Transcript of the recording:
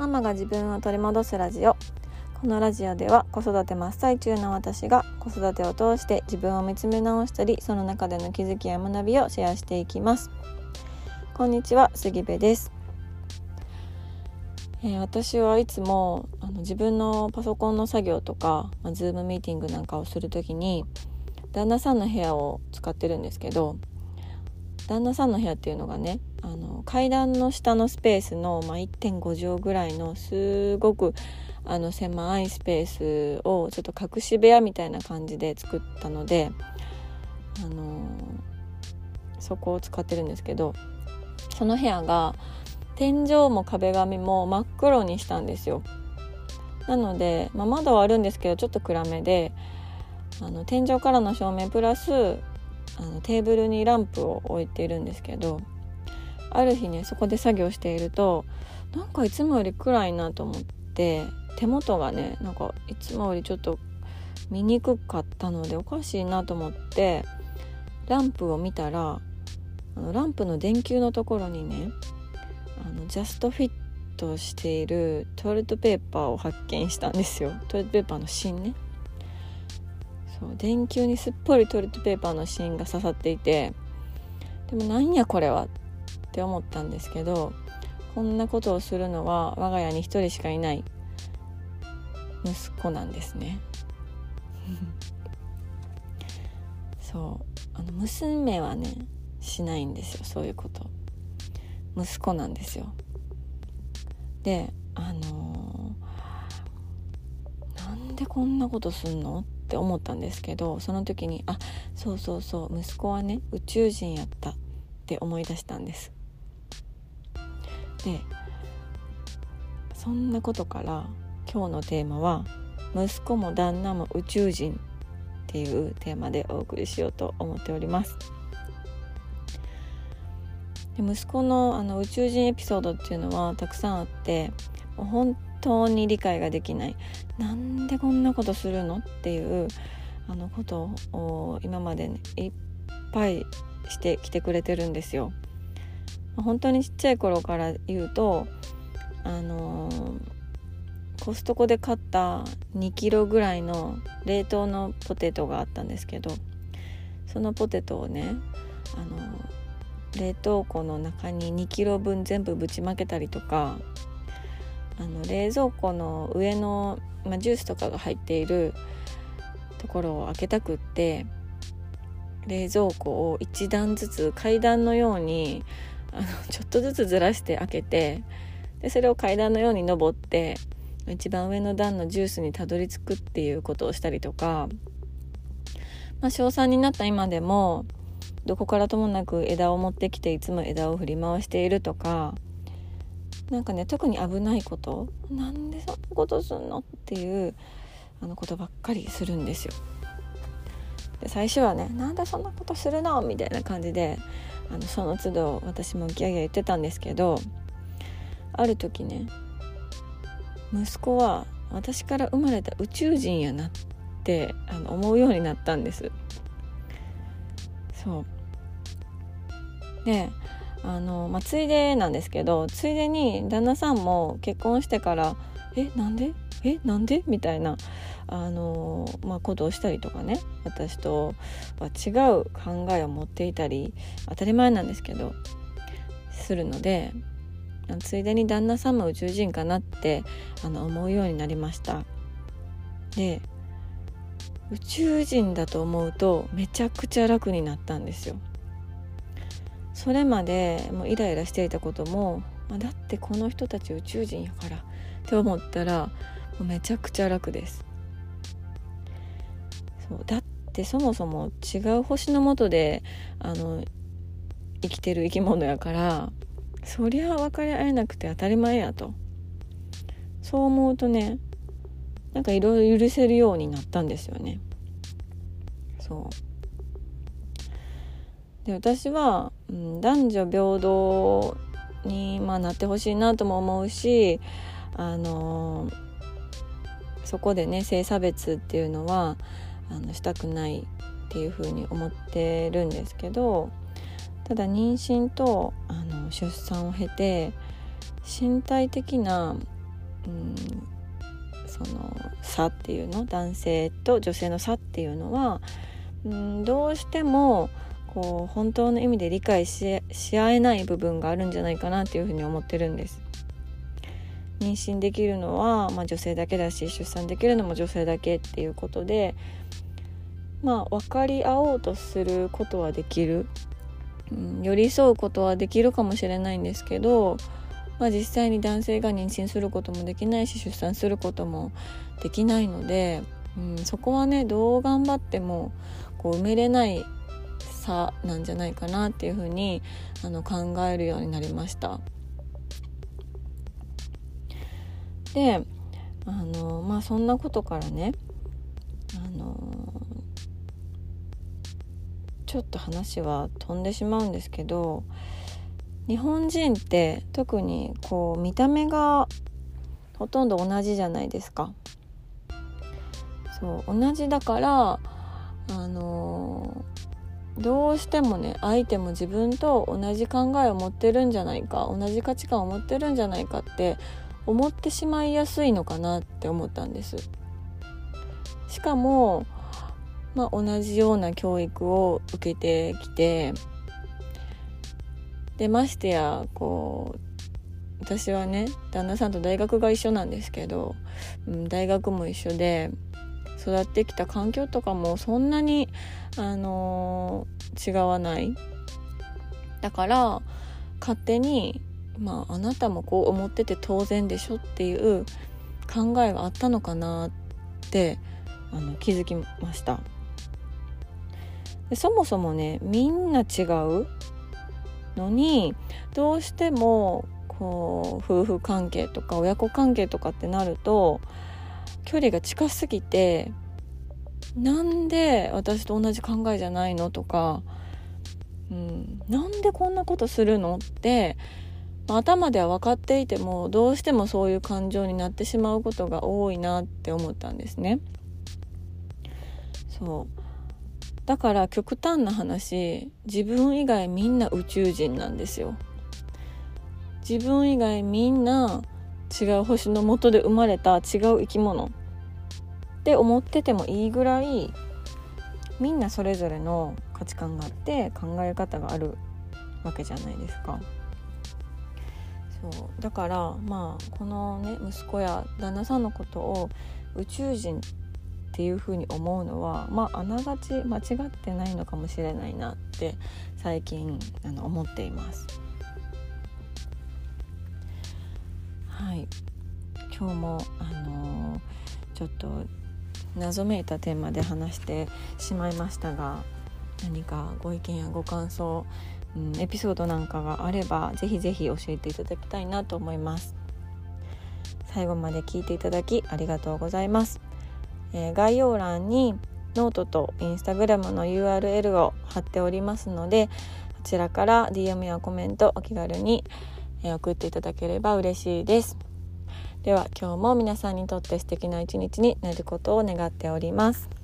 ママが自分を取り戻すラジオ。このラジオでは子育て真っ最中の私が子育てを通して自分を見つめ直したりその中での気づきや学びをシェアしていきます。こんにちは杉部です。えー、私はいつもあの自分のパソコンの作業とか、まあ、ズームミーティングなんかをする時に旦那さんの部屋を使ってるんですけど旦那さんの部屋っていうのがねあの階段の下のスペースの、まあ、1.5畳ぐらいのすごくあの狭いスペースをちょっと隠し部屋みたいな感じで作ったので、あのそこを使ってるんですけどその部屋が天井も壁紙も真っ黒にしたんですよ。なので、まあ、窓はあるんですけどちょっと暗めであの天井からの照明プラスあのテーブルにランプを置いているんですけどある日ねそこで作業しているとなんかいつもより暗いなと思って手元がねなんかいつもよりちょっと見にくかったのでおかしいなと思ってランプを見たらあのランプの電球のところにねあのジャストフィットしているトイレットペーパーを発見したんですよ。トイレットペーパーの芯ね。そう電球にすっぽりトイレットペーパーの芯が刺さっていてでもなんやこれはっって思ったんですけどこんなことをするのは我が家に一人しかいない息子なんですね。そう。あの娘はねしないんですよ。そういうこと。息子なんですよ。であのー、なんでこんなことすんの？って思ったんですけどその時にあそうそうそう息子はね宇宙人やったって思い出したんです。でそんなことから今日のテーマは「息子も旦那も宇宙人」っていうテーマでお送りしようと思っております。で息子のあの宇宙人エピソードっていうのはたくさんあってもう本当に理解ができないなんでこんなことするのっていうあのことを今まで、ね、いっぱいしてきてくれてるんですよ。本当にちっちゃい頃から言うとあのーコストコで買った2キロぐらいの冷凍のポテトがあったんですけどそのポテトをねあの冷凍庫の中に2キロ分全部ぶちまけたりとかあの冷蔵庫の上の、まあ、ジュースとかが入っているところを開けたくって冷蔵庫を1段ずつ階段のようにあのちょっとずつずらして開けてでそれを階段のように登って一番上の段のジュースにたどり着くっていうことをしたりとか、まあ、小3になった今でもどこからともなく枝を持ってきていつも枝を振り回しているとかなんかね特に危ないことなんでそんなことすんのっていうあのことばっかりするんですよ。で最初はね「なんでそんなことするの?」みたいな感じであのその都度私もギャギャ言ってたんですけどある時ね息子は私から生まれた宇宙人やなってあの思うようになったんです。そう。であの、まあ、ついでなんですけどついでに旦那さんも結婚してから「えなんで？えなんで?」みたいなあの、まあ、ことをしたりとかね私とは違う考えを持っていたり当たり前なんですけどするのでついでに旦那さんも宇宙人かなってあの思うようになりました。で宇宙人だと思うとめちゃくちゃ楽になったんですよ。それまでもうイライラしていたことも、まあ、だってこの人たち宇宙人やからって思ったらめちゃくちゃ楽です。そうだってそもそも違う星の下であの生きてる生き物やからそりゃ分かり合えなくて当たり前やと。そう思うとねなんかいろいろ許せるようになったんですよね。そう。で私は、うん、男女平等に、まあ、なってほしいなとも思うしあのー、そこでね性差別っていうのはあのしたくないっていうふうに思ってるんですけどただ妊娠とあの出産を経て身体的なうんその差っていうの男性と女性の差っていうのはうんどうしてもこう本当の意味で理解し合えない部分があるんじゃないかなっていうふうに思ってるんです。妊娠できるのは、まあ、女性だけだし出産できるのも女性だけっていうことでまあ分かり合おうとすることはできる、うん、寄り添うことはできるかもしれないんですけど、まあ、実際に男性が妊娠することもできないし出産することもできないので、うん、そこはねどう頑張ってもこう埋めれない差なんじゃないかなっていうふうにあの考えるようになりました。であのまあそんなことからねあのちょっと話は飛んでしまうんですけど日本人って特にこう見た目がほとんど同じじゃないですか。そう同じだからあのどうしてもね相手も自分と同じ考えを持ってるんじゃないか同じ価値観を持ってるんじゃないかって思ってしまいやすいのかなって思ったんですしかも、まあ、同じような教育を受けてきてでましてやこう私はね旦那さんと大学が一緒なんですけど、うん、大学も一緒で育ってきた環境とかもそんなに、あのー、違わない。だから勝手にまああなたもこう思ってて当然でしょっていう考えがあったのかなってあの気づきました。でそもそもねみんな違うのにどうしてもこう夫婦関係とか親子関係とかってなると距離が近すぎてなんで私と同じ考えじゃないのとか、うん、なんでこんなことするのってま頭では分かっていてもどうしてもそういう感情になってしまうことが多いなって思ったんですね。そうだから極端な話自分以外みんな宇宙人なんですよ。自分以外みんな違う星の元で生まれた違う生き物って思っててもいいぐらいみんなそれぞれの価値観があって考え方があるわけじゃないですか。そうだからまあこのね息子や旦那さんのことを宇宙人っっていうふうに思うのはまああながち間違ってないのかもしれないなって最近あの思っています。はい。今日もあのー、ちょっと謎めいたテーマで話してしまいましたが何かご意見やご感想うん、エピソードなんかがあればぜひぜひ教えていただきたいなと思います。最後まで聞いていただきありがとうございます、えー、概要欄にノートとインスタグラムの URL を貼っておりますのでこちらから DM やコメントお気軽に送っていただければ嬉しいです。では今日も皆さんにとって素敵な一日になることを願っております。